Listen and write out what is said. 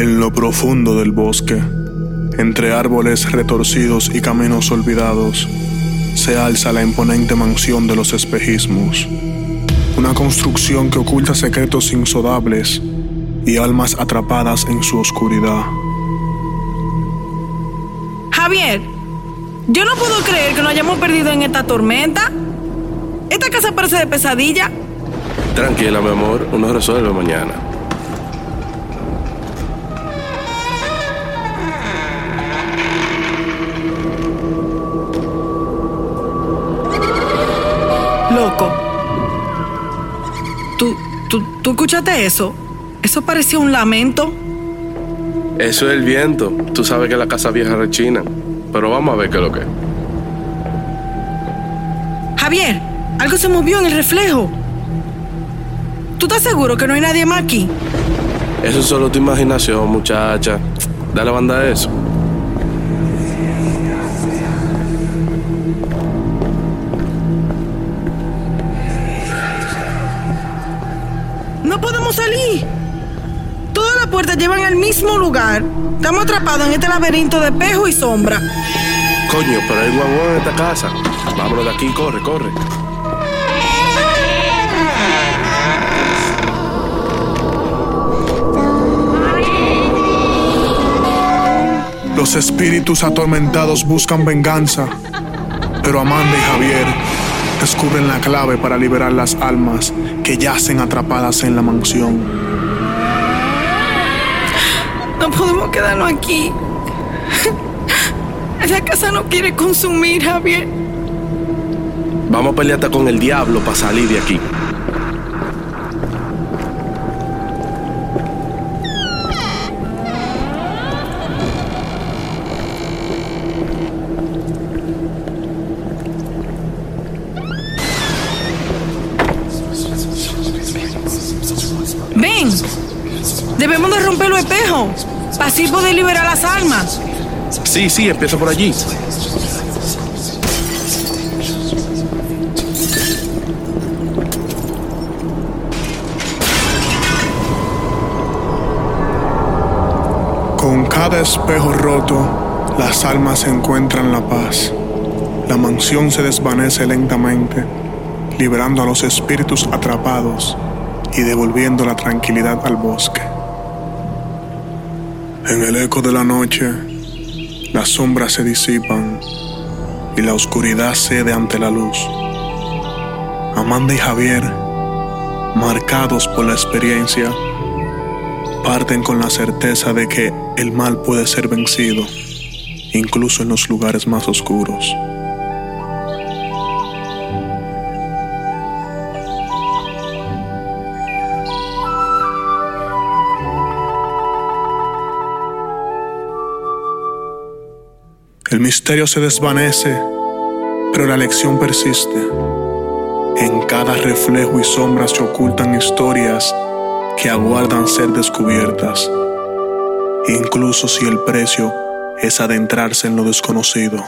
En lo profundo del bosque, entre árboles retorcidos y caminos olvidados, se alza la imponente mansión de los espejismos. Una construcción que oculta secretos insodables y almas atrapadas en su oscuridad. Javier, yo no puedo creer que nos hayamos perdido en esta tormenta. Esta casa parece de pesadilla. Tranquila, mi amor, uno resuelve mañana. ¿Tú, tú, escuchaste eso? Eso parecía un lamento. Eso es el viento. Tú sabes que la casa vieja rechina. Pero vamos a ver qué es lo que es. Javier, algo se movió en el reflejo. ¿Tú estás seguro que no hay nadie más aquí? Eso es solo tu imaginación, muchacha. Dale banda a eso. Podemos salir. Todas las puertas llevan al mismo lugar. Estamos atrapados en este laberinto de espejo y sombra. Coño, pero hay guaguán en esta casa. Vámonos de aquí, corre, corre. Los espíritus atormentados buscan venganza, pero Amanda y Javier descubren la clave para liberar las almas que yacen atrapadas en la mansión. No podemos quedarnos aquí. La casa no quiere consumir, Javier. Vamos a pelear hasta con el diablo para salir de aquí. Debemos de romper los espejos. Para así poder liberar las almas. Sí, sí, empieza por allí. Con cada espejo roto, las almas encuentran la paz. La mansión se desvanece lentamente, liberando a los espíritus atrapados y devolviendo la tranquilidad al bosque. En el eco de la noche, las sombras se disipan y la oscuridad cede ante la luz. Amanda y Javier, marcados por la experiencia, parten con la certeza de que el mal puede ser vencido, incluso en los lugares más oscuros. El misterio se desvanece, pero la lección persiste. En cada reflejo y sombra se ocultan historias que aguardan ser descubiertas, incluso si el precio es adentrarse en lo desconocido.